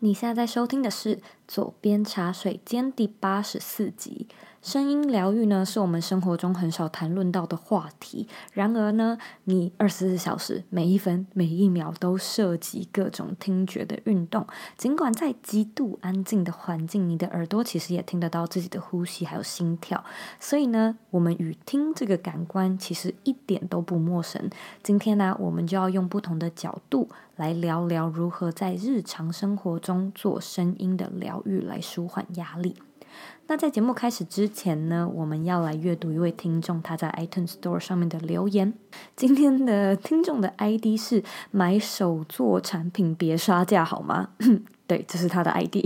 你现在在收听的是《左边茶水间》第八十四集。声音疗愈呢，是我们生活中很少谈论到的话题。然而呢，你二十四小时每一分每一秒都涉及各种听觉的运动。尽管在极度安静的环境，你的耳朵其实也听得到自己的呼吸还有心跳。所以呢，我们与听这个感官其实一点都不陌生。今天呢，我们就要用不同的角度来聊聊如何在日常生活中做声音的疗愈，来舒缓压力。那在节目开始之前呢，我们要来阅读一位听众他在 iTunes Store 上面的留言。今天的听众的 ID 是买手做产品别刷价好吗？对，这是他的 ID。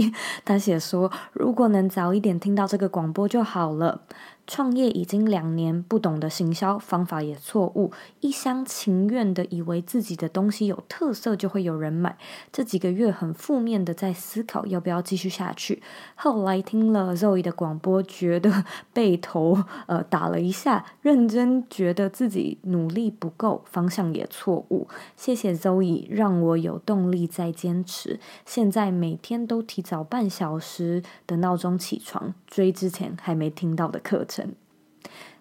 他写说，如果能早一点听到这个广播就好了。创业已经两年，不懂得行销方法也错误，一厢情愿的以为自己的东西有特色就会有人买。这几个月很负面的在思考要不要继续下去。后来听了 Zoe 的广播，觉得被头呃打了一下，认真觉得自己努力不够，方向也错误。谢谢 Zoe，让我有动力再坚持。现在每天都提早半小时的闹钟起床，追之前还没听到的课程。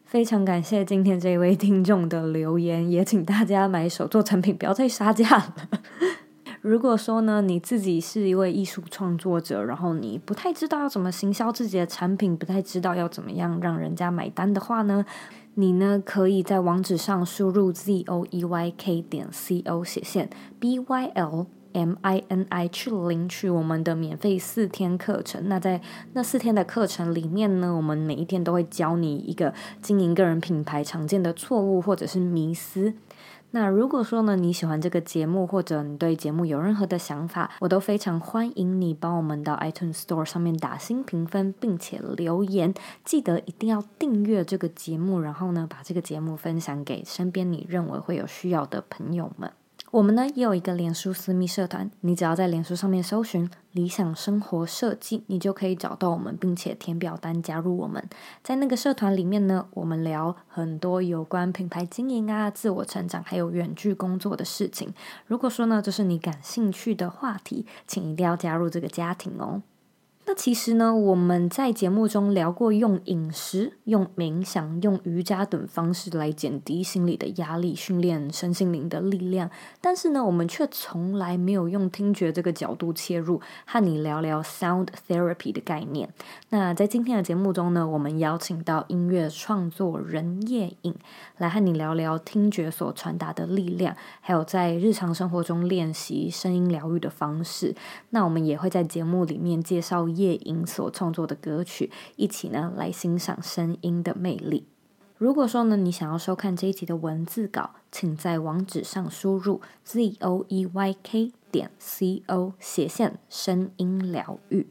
非常感谢今天这位听众的留言，也请大家买手作产品，不要再杀价了。如果说呢，你自己是一位艺术创作者，然后你不太知道要怎么行销自己的产品，不太知道要怎么样让人家买单的话呢，你呢可以在网址上输入 z o e y k 点 c o 斜线 b y l。M I N I 去领取我们的免费四天课程。那在那四天的课程里面呢，我们每一天都会教你一个经营个人品牌常见的错误或者是迷思。那如果说呢，你喜欢这个节目，或者你对节目有任何的想法，我都非常欢迎你帮我们到 iTunes Store 上面打新评分，并且留言。记得一定要订阅这个节目，然后呢，把这个节目分享给身边你认为会有需要的朋友们。我们呢也有一个脸书私密社团，你只要在脸书上面搜寻“理想生活设计”，你就可以找到我们，并且填表单加入我们。在那个社团里面呢，我们聊很多有关品牌经营啊、自我成长，还有远距工作的事情。如果说呢，这是你感兴趣的话题，请一定要加入这个家庭哦。那其实呢，我们在节目中聊过用饮食、用冥想、用瑜伽等方式来减低心理的压力，训练身心灵的力量。但是呢，我们却从来没有用听觉这个角度切入，和你聊聊 sound therapy 的概念。那在今天的节目中呢，我们邀请到音乐创作人叶颖来和你聊聊听觉所传达的力量，还有在日常生活中练习声音疗愈的方式。那我们也会在节目里面介绍。叶颖所创作的歌曲，一起呢来欣赏声音的魅力。如果说呢，你想要收看这一集的文字稿，请在网址上输入 z o e y k 点 c o 斜线声音疗愈。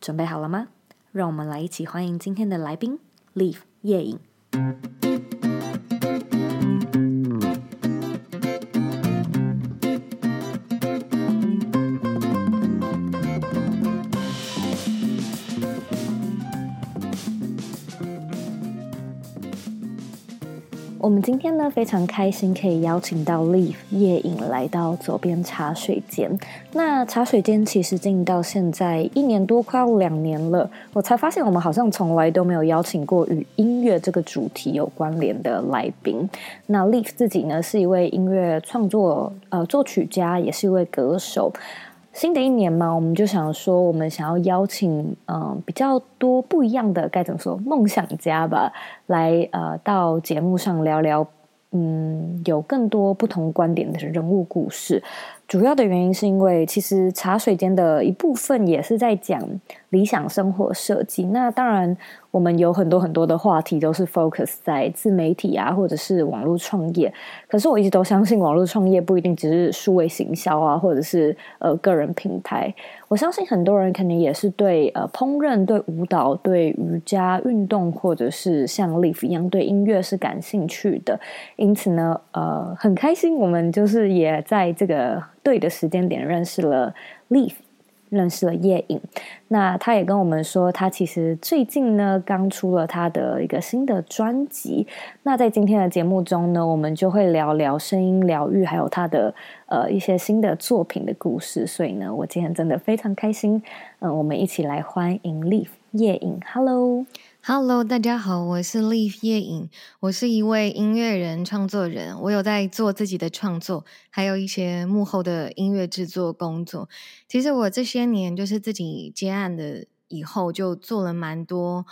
准备好了吗？让我们来一起欢迎今天的来宾，Live 叶影。我们今天呢非常开心可以邀请到 Live 叶颖来到左边茶水间。那茶水间其实经营到现在一年多，快要两年了，我才发现我们好像从来都没有邀请过与音乐这个主题有关联的来宾。那 Live 自己呢是一位音乐创作呃作曲家，也是一位歌手。新的一年嘛，我们就想说，我们想要邀请嗯、比较多不一样的该怎么说梦想家吧，来呃到节目上聊聊，嗯，有更多不同观点的人物故事。主要的原因是因为，其实茶水间的一部分也是在讲理想生活设计。那当然，我们有很多很多的话题都是 focus 在自媒体啊，或者是网络创业。可是我一直都相信，网络创业不一定只是数位行销啊，或者是呃个人品牌。我相信很多人肯定也是对呃烹饪、对舞蹈、对瑜伽运动，或者是像 Live 一样对音乐是感兴趣的。因此呢，呃，很开心我们就是也在这个对的时间点认识了 Live。认识了叶颖。那他也跟我们说，他其实最近呢刚出了他的一个新的专辑。那在今天的节目中呢，我们就会聊聊声音疗愈，还有他的呃一些新的作品的故事。所以呢，我今天真的非常开心。嗯、我们一起来欢迎 Live 叶颖。Hello。Hello，大家好，我是 Live 叶影，我是一位音乐人、创作人，我有在做自己的创作，还有一些幕后的音乐制作工作。其实我这些年就是自己接案的，以后就做了蛮多，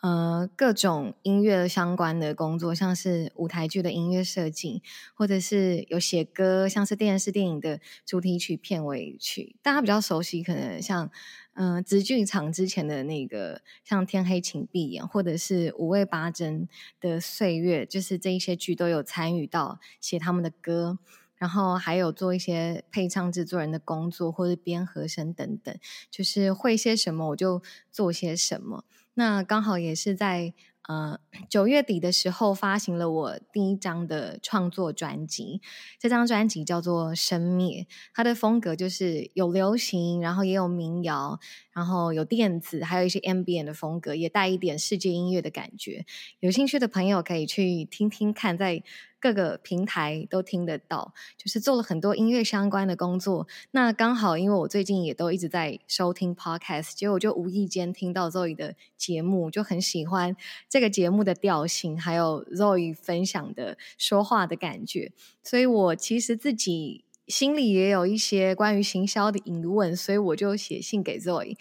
呃，各种音乐相关的工作，像是舞台剧的音乐设计，或者是有写歌，像是电视电影的主题曲、片尾曲，大家比较熟悉，可能像。嗯，直剧场之前的那个，像《天黑请闭眼》，或者是五味八珍的岁月，就是这一些剧都有参与到写他们的歌，然后还有做一些配唱制作人的工作，或者编和声等等，就是会些什么我就做些什么。那刚好也是在。呃，九月底的时候发行了我第一张的创作专辑，这张专辑叫做《生灭》，它的风格就是有流行，然后也有民谣，然后有电子，还有一些 M B N 的风格，也带一点世界音乐的感觉。有兴趣的朋友可以去听听看，在。各个平台都听得到，就是做了很多音乐相关的工作。那刚好，因为我最近也都一直在收听 podcast，结果就无意间听到 Zoe 的节目，就很喜欢这个节目的调性，还有 Zoe 分享的说话的感觉。所以我其实自己心里也有一些关于行销的疑问，所以我就写信给 Zoe，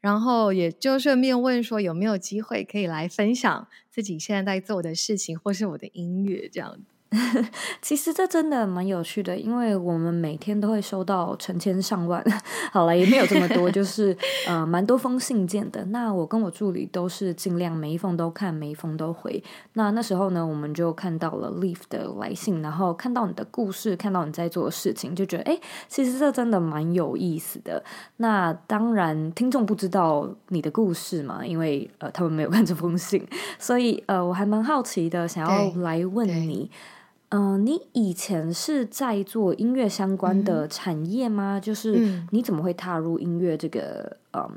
然后也就顺便问说有没有机会可以来分享自己现在在做的事情，或是我的音乐这样子。其实这真的蛮有趣的，因为我们每天都会收到成千上万，好了，也没有这么多，就 是呃蛮多封信件的。那我跟我助理都是尽量每一封都看，每一封都回。那那时候呢，我们就看到了 Live 的来信，然后看到你的故事，看到你在做的事情，就觉得哎，其实这真的蛮有意思的。那当然，听众不知道你的故事嘛，因为呃他们没有看这封信，所以呃我还蛮好奇的，想要来问你。嗯、呃，你以前是在做音乐相关的产业吗？嗯、就是你怎么会踏入音乐这个嗯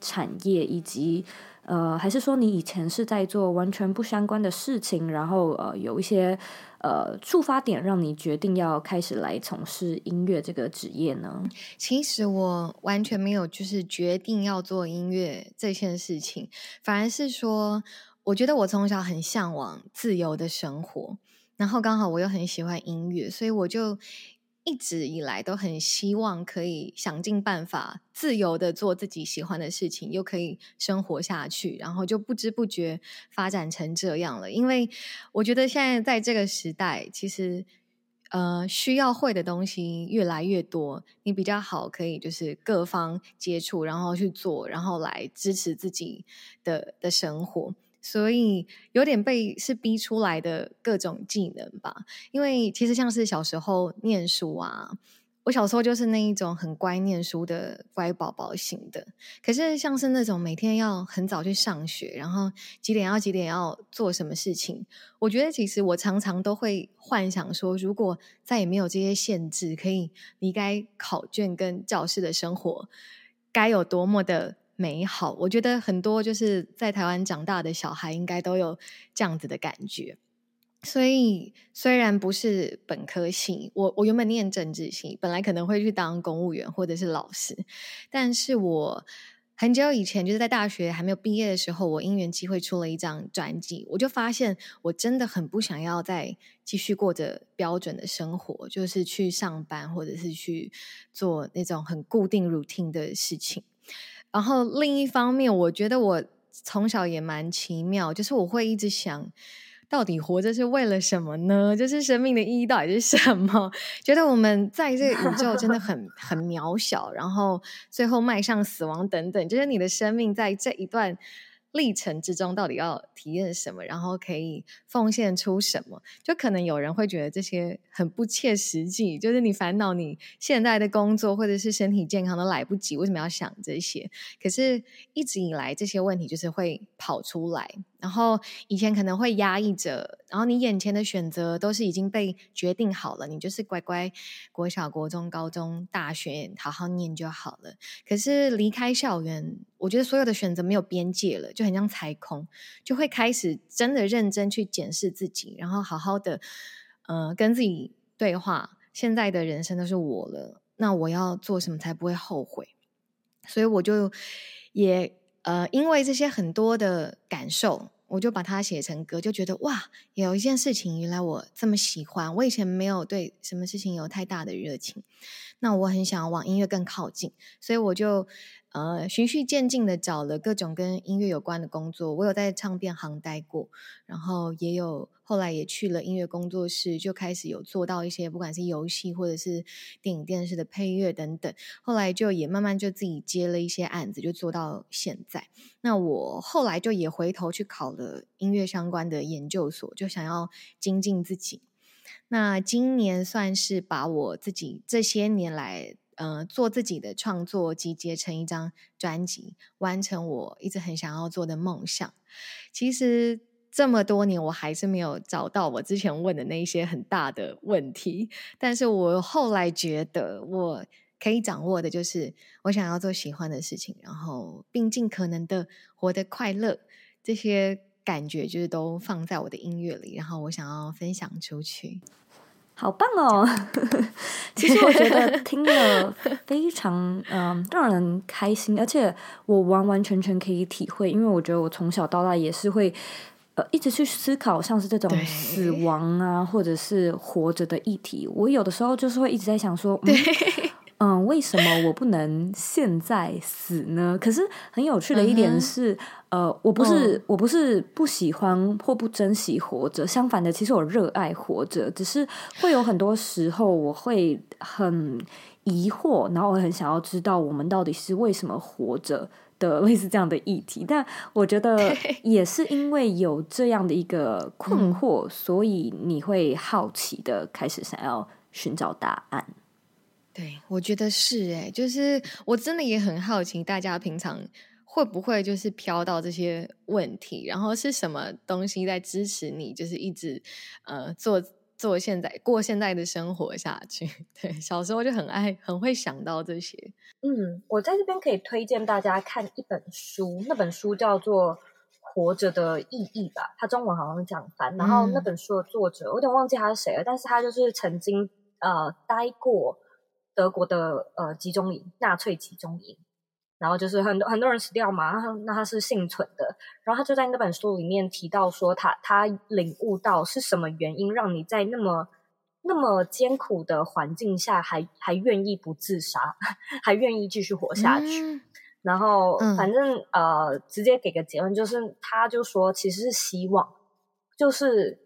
产业，以及呃，还是说你以前是在做完全不相关的事情，然后呃有一些呃触发点让你决定要开始来从事音乐这个职业呢？其实我完全没有就是决定要做音乐这件事情，反而是说，我觉得我从小很向往自由的生活。然后刚好我又很喜欢音乐，所以我就一直以来都很希望可以想尽办法自由的做自己喜欢的事情，又可以生活下去。然后就不知不觉发展成这样了。因为我觉得现在在这个时代，其实呃需要会的东西越来越多，你比较好可以就是各方接触，然后去做，然后来支持自己的的生活。所以有点被是逼出来的各种技能吧，因为其实像是小时候念书啊，我小时候就是那一种很乖念书的乖宝宝型的。可是像是那种每天要很早去上学，然后几点要几点要做什么事情，我觉得其实我常常都会幻想说，如果再也没有这些限制，可以离开考卷跟教室的生活，该有多么的美好，我觉得很多就是在台湾长大的小孩应该都有这样子的感觉。所以虽然不是本科系，我我原本念政治系，本来可能会去当公务员或者是老师，但是我很久以前就是在大学还没有毕业的时候，我因缘机会出了一张专辑，我就发现我真的很不想要再继续过着标准的生活，就是去上班或者是去做那种很固定 routine 的事情。然后另一方面，我觉得我从小也蛮奇妙，就是我会一直想，到底活着是为了什么呢？就是生命的意义到底是什么？觉得我们在这个宇宙真的很很渺小，然后最后迈向死亡等等，就是你的生命在这一段历程之中到底要体验什么，然后可以奉献出什么。就可能有人会觉得这些很不切实际，就是你烦恼你现在的工作或者是身体健康都来不及，为什么要想这些？可是一直以来这些问题就是会跑出来。然后以前可能会压抑着，然后你眼前的选择都是已经被决定好了，你就是乖乖国小、国中、高中、大学好好念就好了。可是离开校园，我觉得所有的选择没有边界了，就很像踩空，就会开始真的认真去检视自己，然后好好的呃跟自己对话。现在的人生都是我了，那我要做什么才不会后悔？所以我就也呃因为这些很多的感受。我就把它写成歌，就觉得哇，有一件事情原来我这么喜欢，我以前没有对什么事情有太大的热情，那我很想往音乐更靠近，所以我就。呃，循序渐进的找了各种跟音乐有关的工作。我有在唱片行待过，然后也有后来也去了音乐工作室，就开始有做到一些不管是游戏或者是电影电视的配乐等等。后来就也慢慢就自己接了一些案子，就做到现在。那我后来就也回头去考了音乐相关的研究所，就想要精进自己。那今年算是把我自己这些年来。呃，做自己的创作，集结成一张专辑，完成我一直很想要做的梦想。其实这么多年，我还是没有找到我之前问的那一些很大的问题。但是我后来觉得，我可以掌握的就是，我想要做喜欢的事情，然后并尽可能的活得快乐。这些感觉就是都放在我的音乐里，然后我想要分享出去。好棒哦！其实我觉得听了非常嗯 让人开心，而且我完完全全可以体会，因为我觉得我从小到大也是会呃一直去思考像是这种死亡啊，或者是活着的议题。我有的时候就是会一直在想说，嗯。嗯，为什么我不能现在死呢？可是很有趣的一点是，嗯、呃，我不是、嗯、我不是不喜欢或不珍惜活着，相反的，其实我热爱活着，只是会有很多时候我会很疑惑，然后我很想要知道我们到底是为什么活着的类似这样的议题。但我觉得 也是因为有这样的一个困惑，嗯、所以你会好奇的开始想要寻找答案。对，我觉得是哎，就是我真的也很好奇，大家平常会不会就是飘到这些问题，然后是什么东西在支持你，就是一直呃做做现在过现在的生活下去。对，小时候就很爱很会想到这些。嗯，我在这边可以推荐大家看一本书，那本书叫做《活着的意义》吧，它中文好像是这样翻。然后那本书的作者，嗯，我有点忘记他是谁了，但是他就是曾经呃待过。德国的呃集中营，纳粹集中营，然后就是很多很多人死掉嘛，那他是幸存的，然后他就在那本书里面提到说他，他他领悟到是什么原因让你在那么那么艰苦的环境下还还愿意不自杀，还愿意继续活下去，嗯、然后反正、嗯、呃直接给个结论就是，他就说其实是希望，就是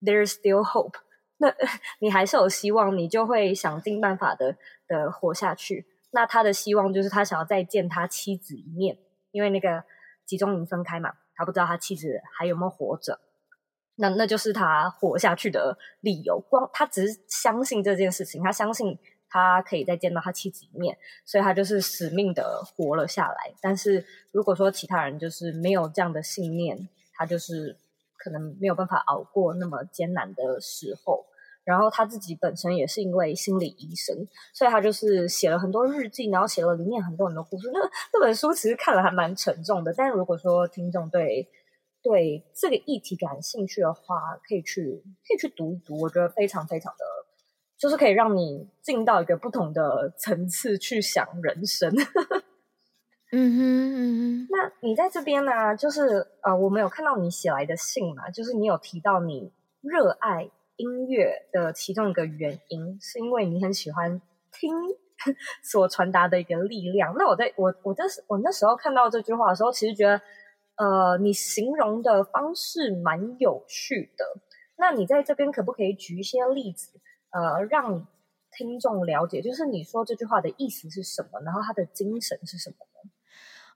there's still hope。那你还是有希望，你就会想尽办法的的活下去。那他的希望就是他想要再见他妻子一面，因为那个集中营分开嘛，他不知道他妻子还有没有活着。那那就是他活下去的理由。光他只是相信这件事情，他相信他可以再见到他妻子一面，所以他就是死命的活了下来。但是如果说其他人就是没有这样的信念，他就是可能没有办法熬过那么艰难的时候。然后他自己本身也是因为心理医生，所以他就是写了很多日记，然后写了里面很多很多故事。那那本书其实看了还蛮沉重的，但是如果说听众对对这个议题感兴趣的话，可以去可以去读一读，我觉得非常非常的，就是可以让你进到一个不同的层次去想人生。嗯 哼嗯哼，那你在这边呢、啊？就是呃，我没有看到你写来的信嘛，就是你有提到你热爱。音乐的其中一个原因，是因为你很喜欢听 所传达的一个力量。那我在我我这我那时候看到这句话的时候，其实觉得，呃，你形容的方式蛮有趣的。那你在这边可不可以举一些例子，呃，让听众了解，就是你说这句话的意思是什么，然后它的精神是什么呢？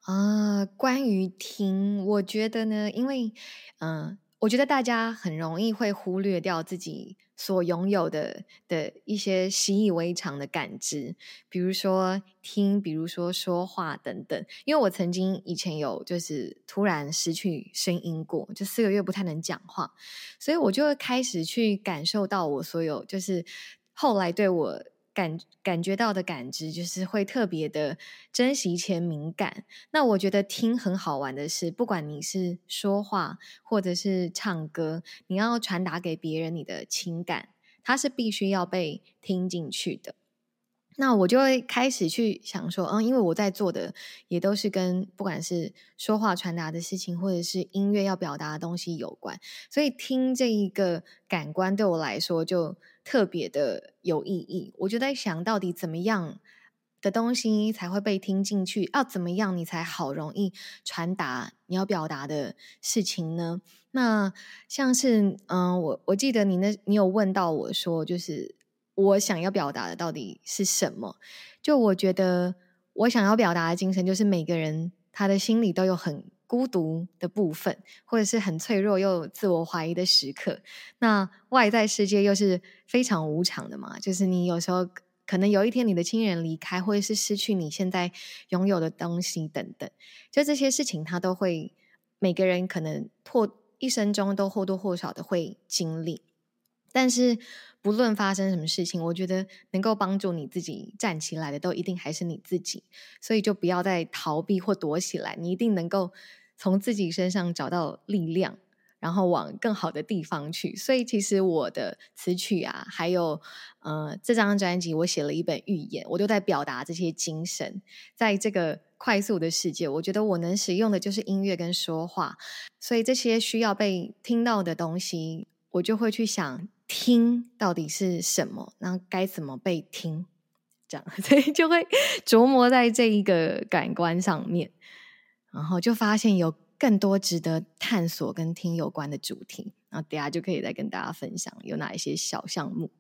啊、呃，关于听，我觉得呢，因为嗯、我觉得大家很容易会忽略掉自己所拥有的的一些习以为常的感知，比如说听，比如说说话等等。因为我曾经以前有就是突然失去声音过，就四个月不太能讲话，所以我就会开始去感受到我所有就是后来对我。感感觉到的感知就是会特别的珍惜且敏感。那我觉得听很好玩的是，不管你是说话或者是唱歌，你要传达给别人你的情感，它是必须要被听进去的。那我就会开始去想说，嗯，因为我在做的也都是跟不管是说话传达的事情，或者是音乐要表达的东西有关，所以听这一个感官对我来说就。特别的有意义，我就在想到底怎么样的东西才会被听进去？要怎么样你才好容易传达你要表达的事情呢？那像是，嗯，我我记得你那，你有问到我说，就是我想要表达的到底是什么？就我觉得我想要表达的精神，就是每个人他的心里都有很。孤独的部分，或者是很脆弱又自我怀疑的时刻，那外在世界又是非常无常的嘛。就是你有时候可能有一天你的亲人离开，或者是失去你现在拥有的东西等等，就这些事情，他都会每个人可能或一生中都或多或少的会经历。但是不论发生什么事情，我觉得能够帮助你自己站起来的，都一定还是你自己。所以就不要再逃避或躲起来，你一定能够。从自己身上找到力量，然后往更好的地方去。所以，其实我的词曲啊，还有呃这张专辑，我写了一本预言，我都在表达这些精神。在这个快速的世界，我觉得我能使用的就是音乐跟说话。所以，这些需要被听到的东西，我就会去想，听到底是什么，那该怎么被听？这样，所以就会琢磨在这一个感官上面。然后就发现有更多值得探索跟听有关的主题，然后等下就可以再跟大家分享有哪一些小项目。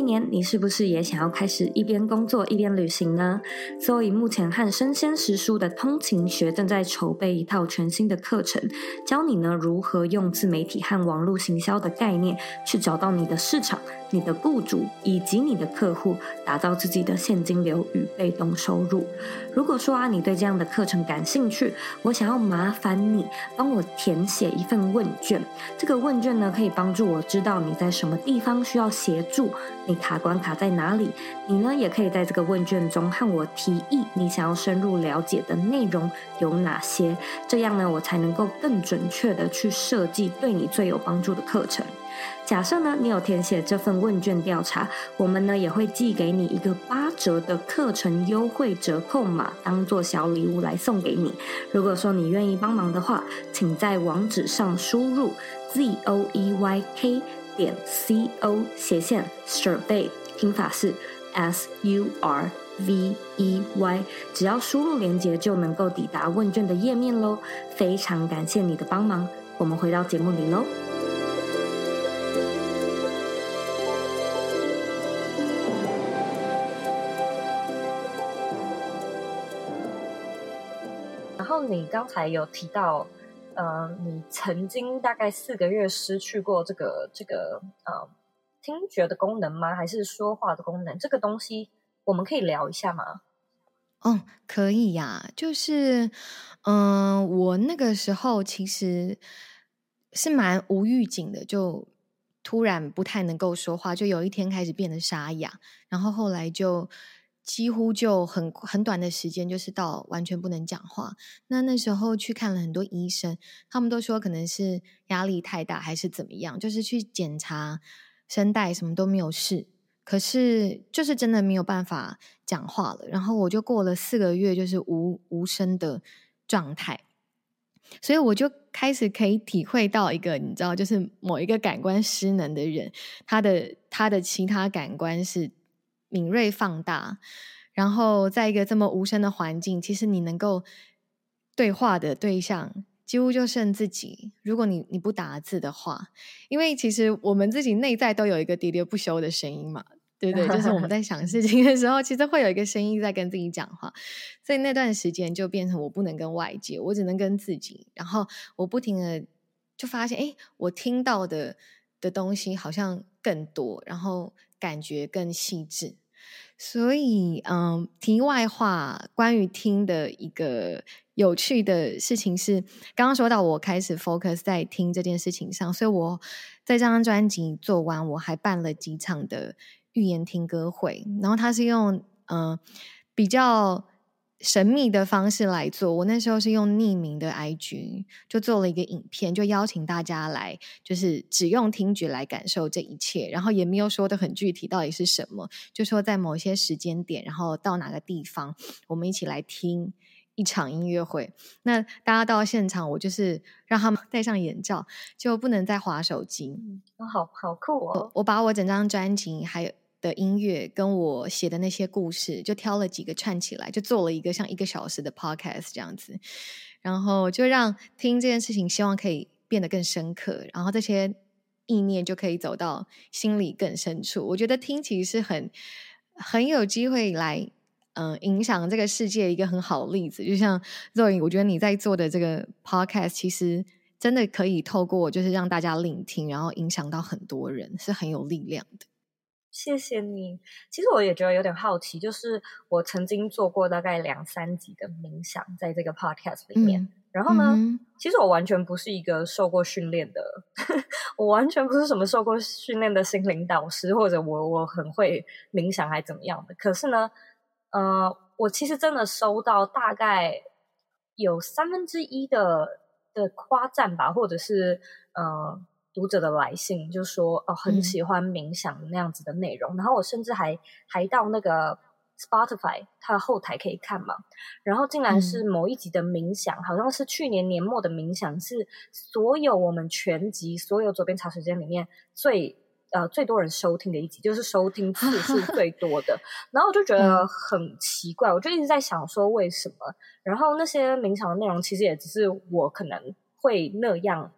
一年，你是不是也想要开始一边工作一边旅行呢？所以目前和生鲜时书的通勤学正在筹备一套全新的课程，教你呢如何用自媒体和网络行销的概念去找到你的市场。你的雇主以及你的客户，打造自己的现金流与被动收入。如果说啊，你对这样的课程感兴趣，我想要麻烦你帮我填写一份问卷。这个问卷呢，可以帮助我知道你在什么地方需要协助，你卡关卡在哪里。你呢，也可以在这个问卷中和我提议你想要深入了解的内容有哪些，这样呢，我才能够更准确地去设计对你最有帮助的课程。假设呢，你有填写这份问卷调查，我们呢也会寄给你一个八折的课程优惠折扣码，当做小礼物来送给你。如果说你愿意帮忙的话，请在网址上输入 z o e y k 点 c o 斜线 survey，拼法是 s u r v e y，只要输入链接就能够抵达问卷的页面喽。非常感谢你的帮忙，我们回到节目里喽。然后你刚才有提到，呃，你曾经大概四个月失去过这个这个呃听觉的功能吗？还是说话的功能？这个东西我们可以聊一下吗？哦，可以呀。就是，嗯、我那个时候其实是蛮无预警的，就突然不太能够说话，就有一天开始变得沙哑，然后后来就。几乎就很很短的时间，就是到完全不能讲话。那那时候去看了很多医生，他们都说可能是压力太大，还是怎么样，就是去检查声带什么都没有事，可是就是真的没有办法讲话了。然后我就过了四个月，就是无无声的状态。所以我就开始可以体会到一个，你知道，就是某一个感官失能的人，他的他的其他感官是。敏锐放大，然后在一个这么无声的环境，其实你能够对话的对象几乎就剩自己。如果你你不打字的话，因为其实我们自己内在都有一个喋喋不休的声音嘛，对不对？就是我们 在想事情的时候，其实会有一个声音在跟自己讲话。所以那段时间就变成我不能跟外界，我只能跟自己。然后我不停的就发现，哎，我听到的的东西好像更多，然后感觉更细致。所以，嗯，题外话，关于听的一个有趣的事情是，刚刚说到我开始 focus 在听这件事情上，所以我在这张专辑做完，我还办了几场的预言听歌会，然后他是用嗯比较。神秘的方式来做，我那时候是用匿名的 IG，就做了一个影片，就邀请大家来，就是只用听觉来感受这一切，然后也没有说的很具体到底是什么，就说在某些时间点，然后到哪个地方，我们一起来听一场音乐会。那大家到现场，我就是让他们 戴上眼罩，就不能再划手机。嗯，好好酷哦！我把我整张专辑还有。的音乐跟我写的那些故事，就挑了几个串起来，就做了一个像一个小时的 podcast 这样子，然后就让听这件事情，希望可以变得更深刻，然后这些意念就可以走到心里更深处。我觉得听其实是很很有机会来，嗯、影响这个世界一个很好的例子。就像 Zoe，我觉得你在做的这个 podcast，其实真的可以透过就是让大家聆听，然后影响到很多人，是很有力量的。谢谢你。其实我也觉得有点好奇，就是我曾经做过大概两三集的冥想，在这个 podcast 里面。嗯、然后呢，嗯、其实我完全不是一个受过训练的，我完全不是什么受过训练的心灵导师，或者我我很会冥想还怎么样的。可是呢，呃，我其实真的收到大概有三分之一的的夸赞吧，或者是呃。读者的来信就说哦，很喜欢冥想那样子的内容，嗯、然后我甚至还还到那个 Spotify 它的后台可以看嘛，然后竟然是某一集的冥想，嗯、好像是去年年末的冥想，是所有我们全集所有左边茶水间里面最呃最多人收听的一集，就是收听次数 最多的，然后我就觉得很奇怪，我就一直在想说为什么，然后那些冥想的内容其实也只是我可能会那样。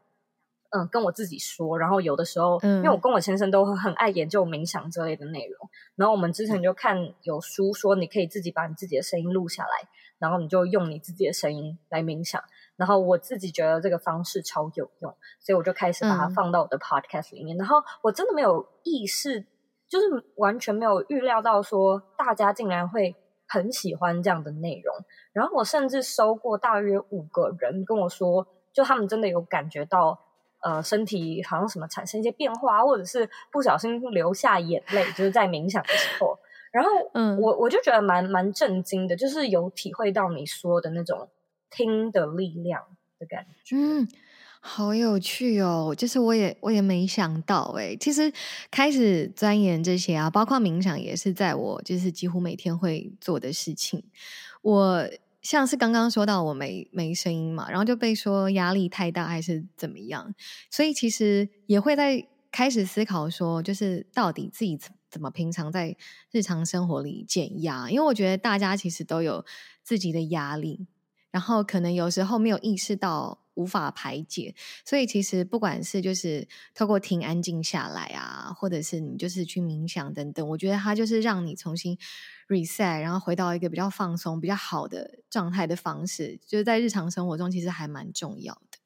嗯，跟我自己说，然后有的时候，嗯、因为我跟我先生都很爱研究冥想这类的内容，然后我们之前就看有书说，你可以自己把你自己的声音录下来，然后你就用你自己的声音来冥想。然后我自己觉得这个方式超有用，所以我就开始把它放到我的 podcast 里面。嗯、然后我真的没有意识，就是完全没有预料到说大家竟然会很喜欢这样的内容。然后我甚至收过大约五个人跟我说，就他们真的有感觉到。呃，身体好像什么产生一些变化，或者是不小心流下眼泪，就是在冥想的时候。然后，嗯，我我就觉得蛮蛮震惊的，就是有体会到你说的那种听的力量的感觉。嗯，好有趣哦！就是我也我也没想到，诶，其实开始钻研这些啊，包括冥想也是在我就是几乎每天会做的事情。我。像是刚刚说到我没没声音嘛，然后就被说压力太大还是怎么样，所以其实也会在开始思考说，就是到底自己怎么平常在日常生活里减压，因为我觉得大家其实都有自己的压力，然后可能有时候没有意识到无法排解，所以其实不管是就是透过听安静下来啊，或者是你就是去冥想等等，我觉得它就是让你重新。reset，然后回到一个比较放松、比较好的状态的方式，就是在日常生活中其实还蛮重要的。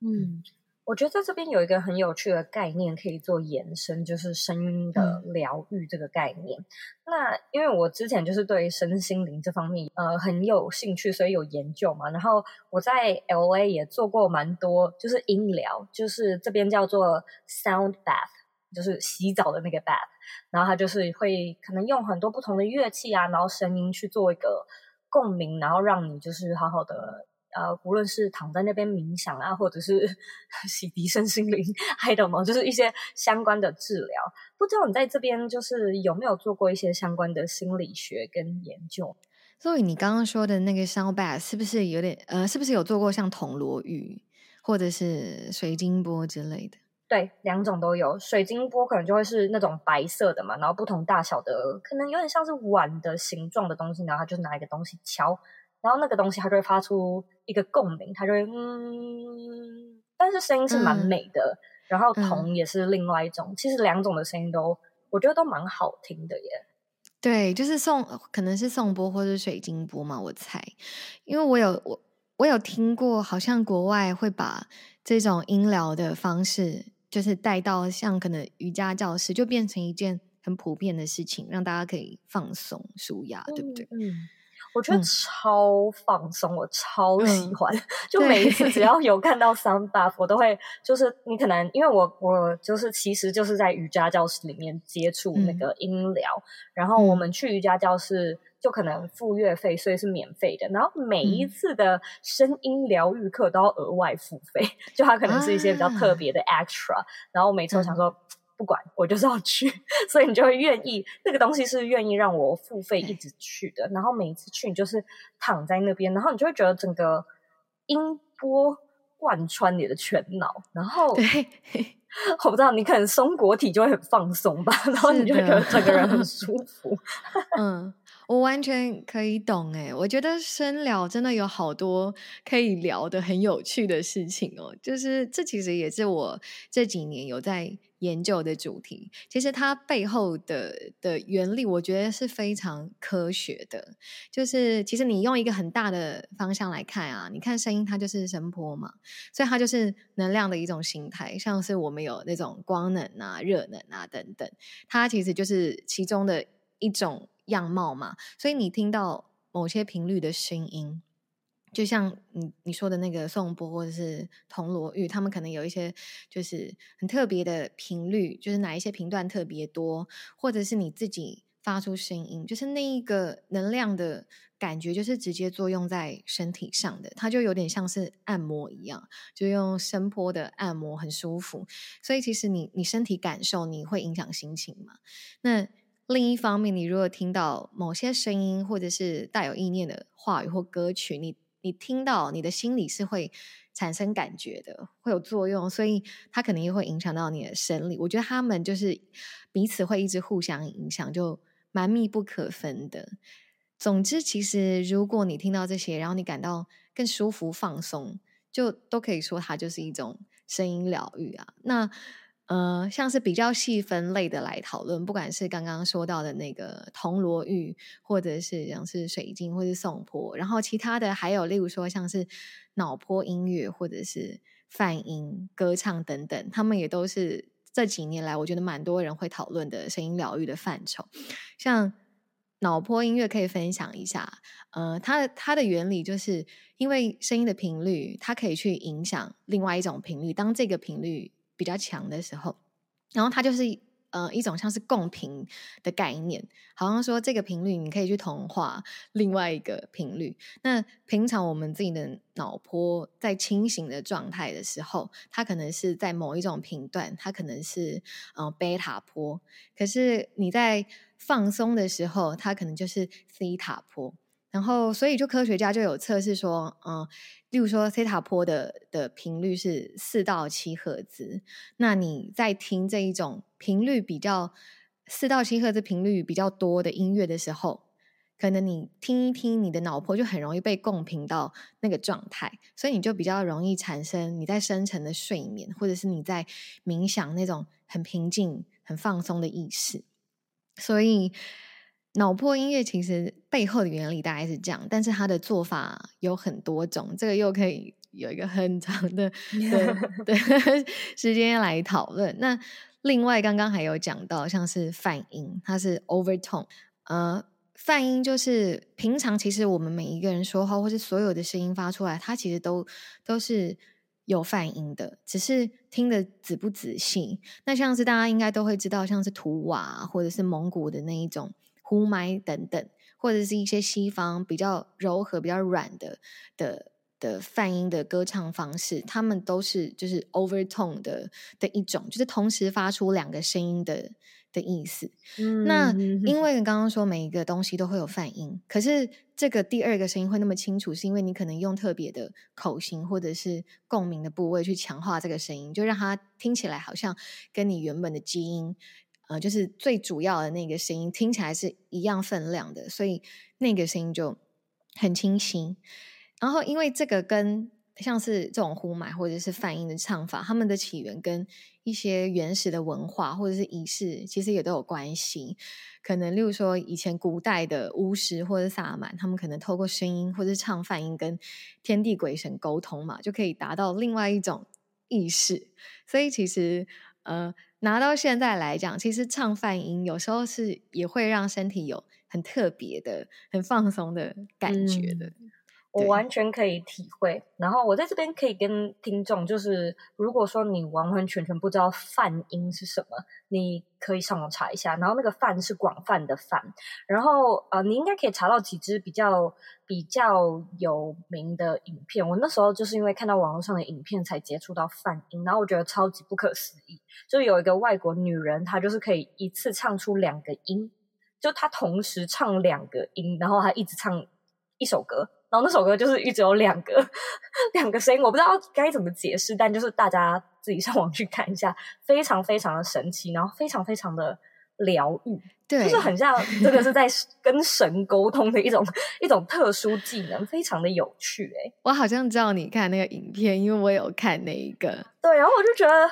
嗯，我觉得在这边有一个很有趣的概念可以做延伸，就是声音的疗愈这个概念。嗯、那因为我之前就是对身心灵这方面呃很有兴趣，所以有研究嘛。然后我在 LA 也做过蛮多，就是音疗，就是这边叫做 sound bath。就是洗澡的那个 bath，然后它就是会可能用很多不同的乐器啊，然后声音去做一个共鸣，然后让你就是好好的呃，无论是躺在那边冥想啊，或者是 洗涤身心灵，I don't know，就是一些相关的治疗。不知道你在这边就是有没有做过一些相关的心理学跟研究？所以你刚刚说的那个 sound bath 是不是有点呃，是不是有做过像铜锣浴或者是水晶波之类的？对，两种都有。水晶波可能就会是那种白色的嘛，然后不同大小的，可能有点像是碗的形状的东西，然后它就拿一个东西敲，然后那个东西它就会发出一个共鸣，它就会嗯，但是声音是蛮美的。嗯、然后铜也是另外一种，嗯、其实两种的声音都我觉得都蛮好听的耶。对，就是送，可能是送波或是水晶波嘛，我猜，因为我有我我有听过，好像国外会把这种音疗的方式，就是带到像可能瑜伽教室，就变成一件很普遍的事情，让大家可以放松、舒压，对不对？嗯。嗯我觉得超放松，嗯、我超喜欢。嗯、就每一次只要 有看到 sound bath，我都会就是你可能因为我我就是其实就是在瑜伽教室里面接触那个音疗，嗯、然后我们去瑜伽教室就可能付月费，所以是免费的。然后每一次的声音疗愈课都要额外付费，嗯、就它可能是一些比较特别的 extra、啊。然后我每次都想说。嗯不管我就是要去，所以你就会愿意那个东西是愿意让我付费一直去的。然后每一次去，你就是躺在那边，然后你就会觉得整个音波贯穿你的全脑。然后，对我不知道你可能松果体就会很放松吧，然后你就会觉得整个人很舒服。嗯。我完全可以懂诶，我觉得深聊真的有好多可以聊的很有趣的事情哦。就是这其实也是我这几年有在研究的主题。其实它背后的的原理，我觉得是非常科学的。就是其实你用一个很大的方向来看啊，你看声音它就是声波嘛，所以它就是能量的一种形态，像是我们有那种光能啊、热能啊等等，它其实就是其中的一种。样貌嘛，所以你听到某些频率的声音，就像你你说的那个颂钵或者是铜锣玉，他们可能有一些就是很特别的频率，就是哪一些频段特别多，或者是你自己发出声音，就是那一个能量的感觉，就是直接作用在身体上的，它就有点像是按摩一样，就用声波的按摩很舒服，所以其实你你身体感受你会影响心情嘛？那。另一方面，你如果听到某些声音，或者是带有意念的话语或歌曲，你你听到，你的心里是会产生感觉的，会有作用，所以它肯定也会影响到你的生理。我觉得他们就是彼此会一直互相影响，就蛮密不可分的。总之，其实如果你听到这些，然后你感到更舒服、放松，就都可以说它就是一种声音疗愈啊。那。呃，像是比较细分类的来讨论，不管是刚刚说到的那个铜锣玉，或者是像是水晶，或是颂钵，然后其他的还有例如说像是脑波音乐，或者是泛音歌唱等等，他们也都是这几年来我觉得蛮多人会讨论的声音疗愈的范畴。像脑波音乐可以分享一下，呃，它的它的原理就是因为声音的频率，它可以去影响另外一种频率，当这个频率。比较强的时候，然后它就是呃一种像是共频的概念，好像说这个频率你可以去同化另外一个频率。那平常我们自己的脑波在清醒的状态的时候，它可能是在某一种频段，它可能是呃贝塔波。可是你在放松的时候，它可能就是西塔波。然后，所以就科学家就有测试说，嗯，例如说西塔波的的频率是四到七赫兹，那你在听这一种频率比较四到七赫兹频率比较多的音乐的时候，可能你听一听，你的脑波就很容易被共频到那个状态，所以你就比较容易产生你在深层的睡眠，或者是你在冥想那种很平静、很放松的意识，所以。脑波音乐其实背后的原理大概是这样，但是它的做法有很多种，这个又可以有一个很长的 对时间来讨论。那另外刚刚还有讲到，像是泛音，它是 overtone，呃，泛音就是平常其实我们每一个人说话或是所有的声音发出来，它其实都都是有泛音的，只是听得仔不仔细。那像是大家应该都会知道，像是图瓦或者是蒙古的那一种。呼麦等等，或者是一些西方比较柔和、比较软的的的泛音的歌唱方式，他们都是就是 overtone 的的一种，就是同时发出两个声音的的意思。嗯、那因为刚刚说每一个东西都会有泛音，可是这个第二个声音会那么清楚，是因为你可能用特别的口型或者是共鸣的部位去强化这个声音，就让它听起来好像跟你原本的基因。呃，就是最主要的那个声音听起来是一样分量的，所以那个声音就很清晰。然后因为这个跟像是这种呼麦或者是泛音的唱法，他们的起源跟一些原始的文化或者是仪式，其实也都有关系。可能例如说，以前古代的巫师或者萨满，他们可能透过声音或者唱泛音跟天地鬼神沟通嘛，就可以达到另外一种意识。所以其实呃，拿到现在来讲，其实唱泛音有时候是也会让身体有很特别的、很放松的感觉的。嗯我完全可以体会，然后我在这边可以跟听众，就是如果说你完完全全不知道泛音是什么，你可以上网查一下。然后那个泛是广泛的泛，然后呃，你应该可以查到几支比较比较有名的影片。我那时候就是因为看到网络上的影片才接触到泛音，然后我觉得超级不可思议，就有一个外国女人，她就是可以一次唱出两个音，就她同时唱两个音，然后她一直唱一首歌。然后那首歌就是一直有两个 两个声音，我不知道该怎么解释，但就是大家自己上网去看一下，非常非常的神奇，然后非常非常的疗愈，对，就是很像这个是在 跟神沟通的一种一种特殊技能，非常的有趣诶、欸。我好像知道你看那个影片，因为我有看那一个，对，然后我就觉得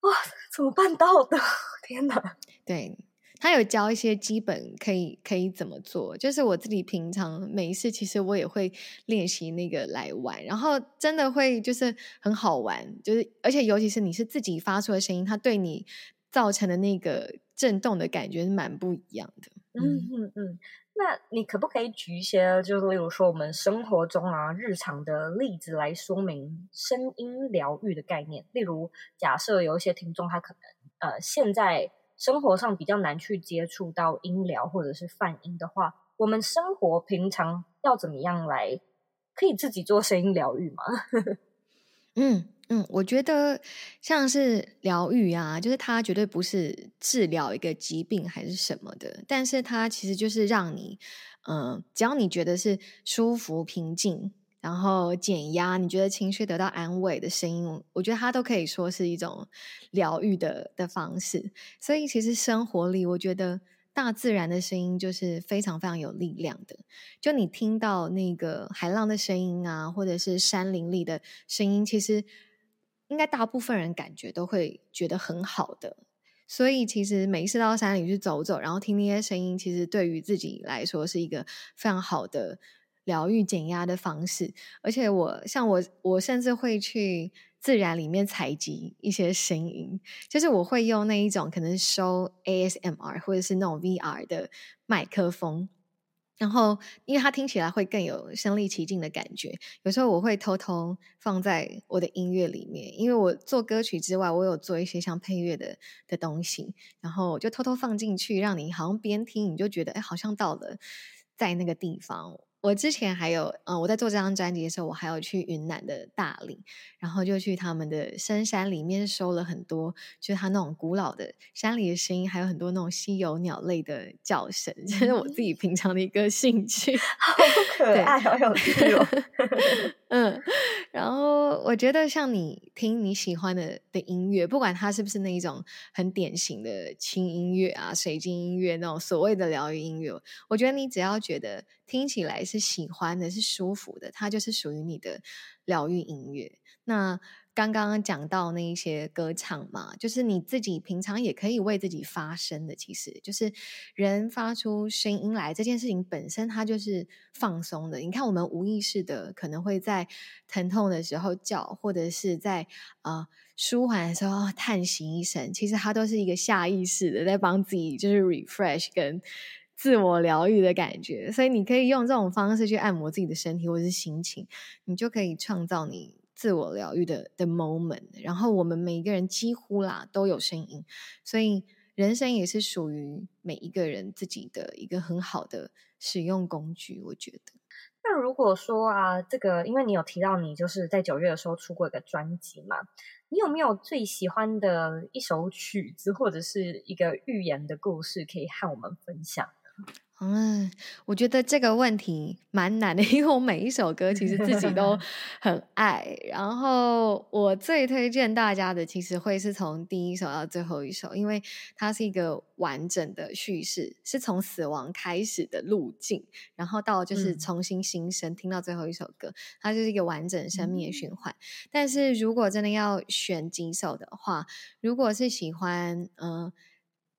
哇，怎么办到的？天哪，对。他有教一些基本可以可以怎么做，就是我自己平常每一次，其实我也会练习那个来玩，然后真的会就是很好玩，就是而且尤其是你是自己发出的声音，它对你造成的那个震动的感觉是蛮不一样的。嗯嗯嗯，那你可不可以举一些，就是例如说我们生活中啊日常的例子来说明声音疗愈的概念？例如，假设有一些听众他可能呃现在。生活上比较难去接触到音疗或者是泛音的话，我们生活平常要怎么样来可以自己做声音疗愈吗？嗯嗯，我觉得像是疗愈啊，就是它绝对不是治疗一个疾病还是什么的，但是它其实就是让你，嗯、只要你觉得是舒服平静。然后减压，你觉得情绪得到安慰的声音，我觉得它都可以说是一种疗愈的的方式。所以其实生活里，我觉得大自然的声音就是非常非常有力量的。就你听到那个海浪的声音啊，或者是山林里的声音，其实应该大部分人感觉都会觉得很好的。所以其实每一次到山里去走走，然后听那些声音，其实对于自己来说是一个非常好的。疗愈减压的方式，而且我像我，我甚至会去自然里面采集一些声音，就是我会用那一种可能收 ASMR 或者是那种 VR 的麦克风，然后因为它听起来会更有身临其境的感觉。有时候我会偷偷放在我的音乐里面，因为我做歌曲之外，我有做一些像配乐的的东西，然后我就偷偷放进去，让你好像边听你就觉得哎，好像到了在那个地方。我之前还有，嗯，我在做这张专辑的时候，我还有去云南的大理，然后就去他们的深山里面收了很多，就是他那种古老的山里的声音，还有很多那种稀有鸟类的叫声，这、就是我自己平常的一个兴趣，好可爱，好有趣哦。嗯，然后我觉得像你听你喜欢的的音乐，不管它是不是那一种很典型的轻音乐啊、水晶音乐那种所谓的疗愈音乐，我觉得你只要觉得听起来是喜欢的、是舒服的，它就是属于你的疗愈音乐。那刚刚讲到那一些歌唱嘛，就是你自己平常也可以为自己发声的。其实就是人发出声音来这件事情本身，它就是放松的。你看，我们无意识的可能会在疼痛的时候叫，或者是在呃舒缓的时候叹息一声，其实它都是一个下意识的在帮自己就是 refresh 跟自我疗愈的感觉。所以你可以用这种方式去按摩自己的身体或者是心情，你就可以创造你。自我疗愈的的 moment，然后我们每一个人几乎啦都有声音，所以人生也是属于每一个人自己的一个很好的使用工具。我觉得，那如果说啊，这个因为你有提到你就是在九月的时候出过一个专辑嘛，你有没有最喜欢的一首曲子或者是一个寓言的故事可以和我们分享？嗯，我觉得这个问题蛮难的，因为我每一首歌其实自己都 很爱。然后我最推荐大家的，其实会是从第一首到最后一首，因为它是一个完整的叙事，是从死亡开始的路径，然后到就是重新新生，嗯、听到最后一首歌，它就是一个完整生命的循环。嗯、但是如果真的要选几首的话，如果是喜欢嗯。呃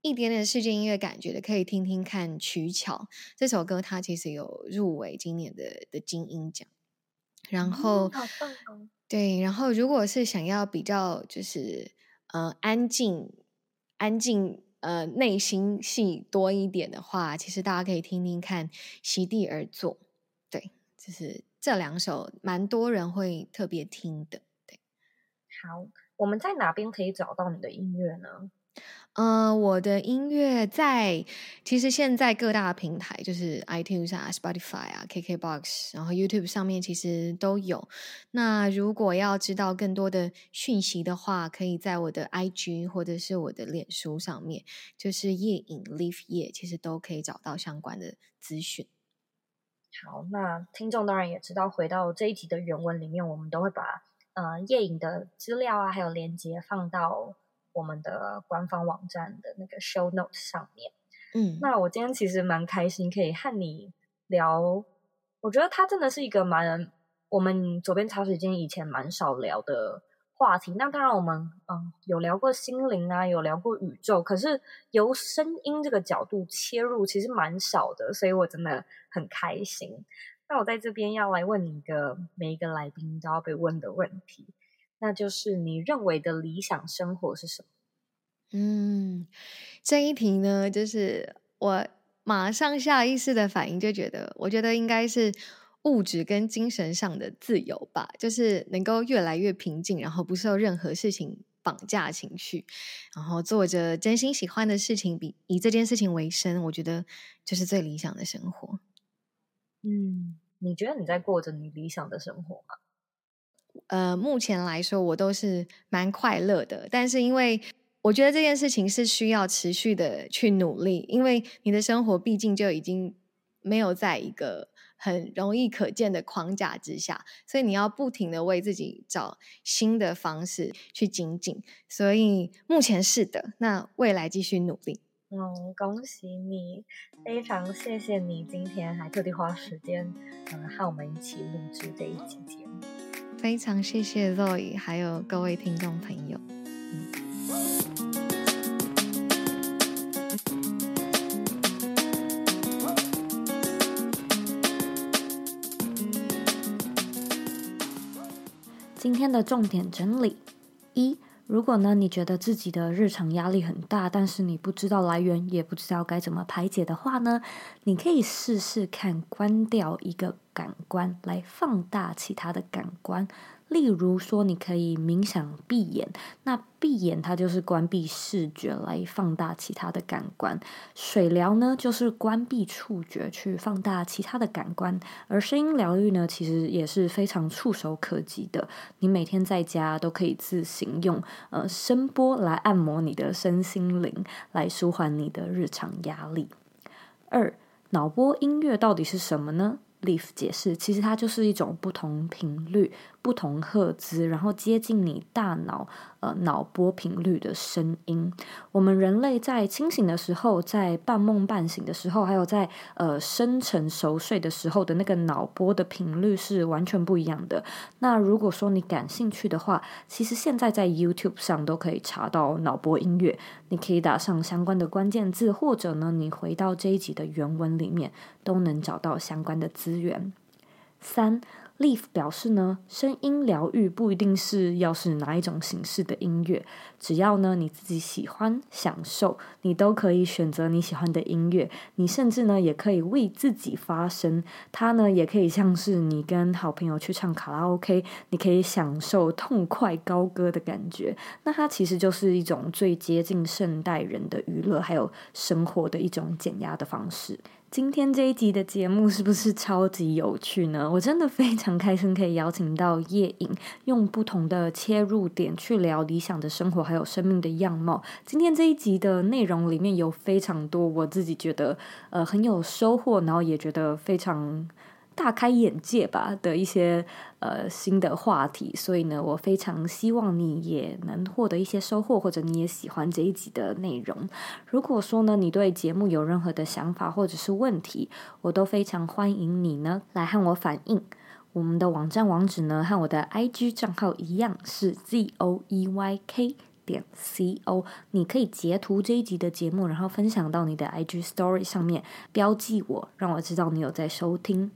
一点点世界音乐感觉的，可以听听看《取巧》这首歌，它其实有入围今年的的金音奖。然后，嗯、对，然后如果是想要比较就是呃安静、安静呃内心戏多一点的话，其实大家可以听听看《席地而坐》。对，就是这两首蛮多人会特别听的。对，好，我们在哪边可以找到你的音乐呢？呃，我的音乐在其实现在各大平台，就是 iTunes 啊、Spotify 啊、KKBox，然后 YouTube 上面其实都有。那如果要知道更多的讯息的话，可以在我的 IG 或者是我的脸书上面，就是夜影 Live 夜，其实都可以找到相关的资讯。好，那听众当然也知道，回到这一集的原文里面，我们都会把呃夜影的资料啊，还有连接放到。我们的官方网站的那个 show notes 上面，嗯，那我今天其实蛮开心，可以和你聊。我觉得它真的是一个蛮我们左边茶水间以前蛮少聊的话题。那当然，我们嗯有聊过心灵啊，有聊过宇宙，可是由声音这个角度切入，其实蛮少的，所以我真的很开心。那我在这边要来问你一个每一个来宾都要被问的问题。那就是你认为的理想生活是什么？嗯，这一题呢，就是我马上下意识的反应，就觉得，我觉得应该是物质跟精神上的自由吧，就是能够越来越平静，然后不受任何事情绑架情绪，然后做着真心喜欢的事情，比以这件事情为生，我觉得就是最理想的生活。嗯，你觉得你在过着你理想的生活吗？呃，目前来说我都是蛮快乐的，但是因为我觉得这件事情是需要持续的去努力，因为你的生活毕竟就已经没有在一个很容易可见的框架之下，所以你要不停的为自己找新的方式去精进。所以目前是的，那未来继续努力。嗯，恭喜你，非常谢谢你今天还特地花时间嗯和我们一起录制这一期节目。非常谢谢 Zoe，还有各位听众朋友。今天的重点整理一。如果呢，你觉得自己的日常压力很大，但是你不知道来源，也不知道该怎么排解的话呢，你可以试试看关掉一个感官，来放大其他的感官。例如说，你可以冥想闭眼，那闭眼它就是关闭视觉来放大其他的感官；水疗呢，就是关闭触觉去放大其他的感官；而声音疗愈呢，其实也是非常触手可及的。你每天在家都可以自行用呃声波来按摩你的身心灵，来舒缓你的日常压力。二，脑波音乐到底是什么呢？Leaf 解释，其实它就是一种不同频率。不同赫兹，然后接近你大脑呃脑波频率的声音。我们人类在清醒的时候，在半梦半醒的时候，还有在呃深沉熟睡的时候的那个脑波的频率是完全不一样的。那如果说你感兴趣的话，其实现在在 YouTube 上都可以查到脑波音乐，你可以打上相关的关键字，或者呢，你回到这一集的原文里面都能找到相关的资源。三。Live 表示呢，声音疗愈不一定是要是哪一种形式的音乐，只要呢你自己喜欢享受，你都可以选择你喜欢的音乐。你甚至呢也可以为自己发声，它呢也可以像是你跟好朋友去唱卡拉 OK，你可以享受痛快高歌的感觉。那它其实就是一种最接近现代人的娱乐还有生活的一种减压的方式。今天这一集的节目是不是超级有趣呢？我真的非常开心可以邀请到叶颖，用不同的切入点去聊理想的生活，还有生命的样貌。今天这一集的内容里面有非常多我自己觉得呃很有收获，然后也觉得非常。大开眼界吧的一些呃新的话题，所以呢，我非常希望你也能获得一些收获，或者你也喜欢这一集的内容。如果说呢，你对节目有任何的想法或者是问题，我都非常欢迎你呢来和我反映。我们的网站网址呢和我的 IG 账号一样是 z o e y k 点 c o，你可以截图这一集的节目，然后分享到你的 IG Story 上面，标记我，让我知道你有在收听。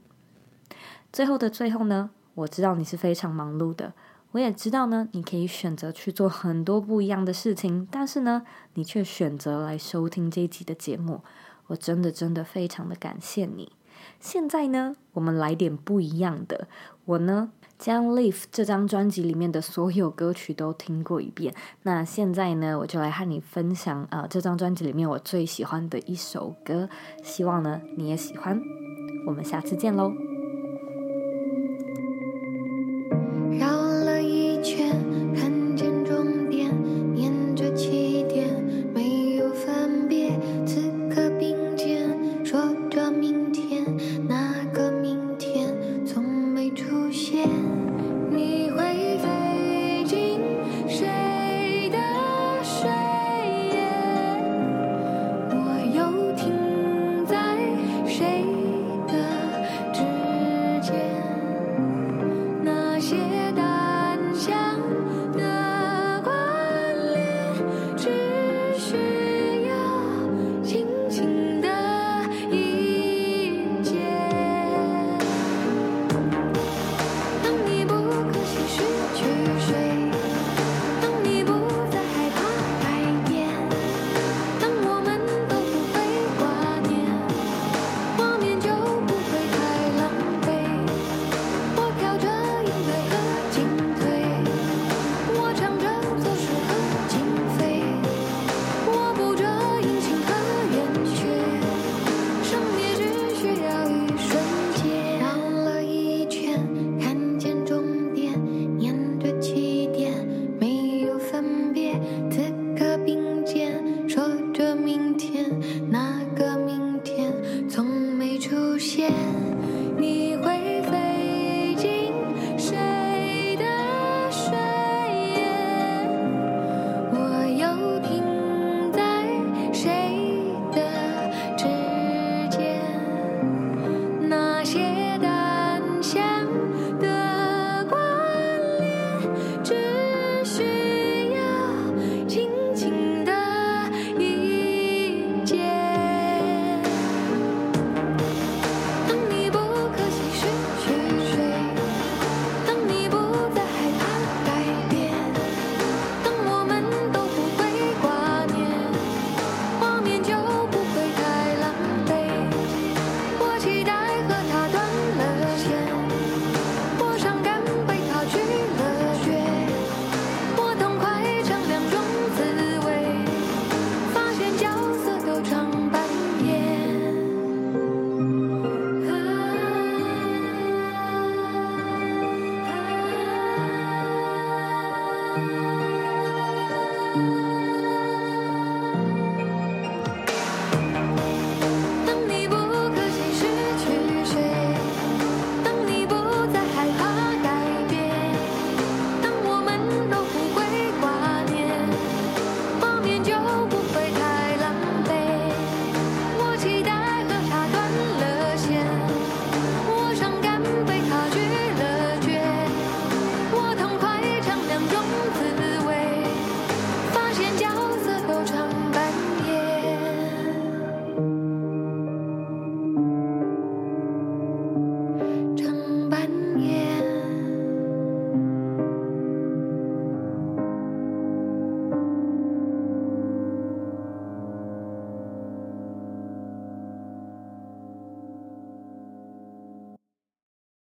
最后的最后呢，我知道你是非常忙碌的，我也知道呢，你可以选择去做很多不一样的事情，但是呢，你却选择来收听这一集的节目，我真的真的非常的感谢你。现在呢，我们来点不一样的，我呢将《Live》这张专辑里面的所有歌曲都听过一遍，那现在呢，我就来和你分享啊、这张专辑里面我最喜欢的一首歌，希望呢你也喜欢，我们下次见喽。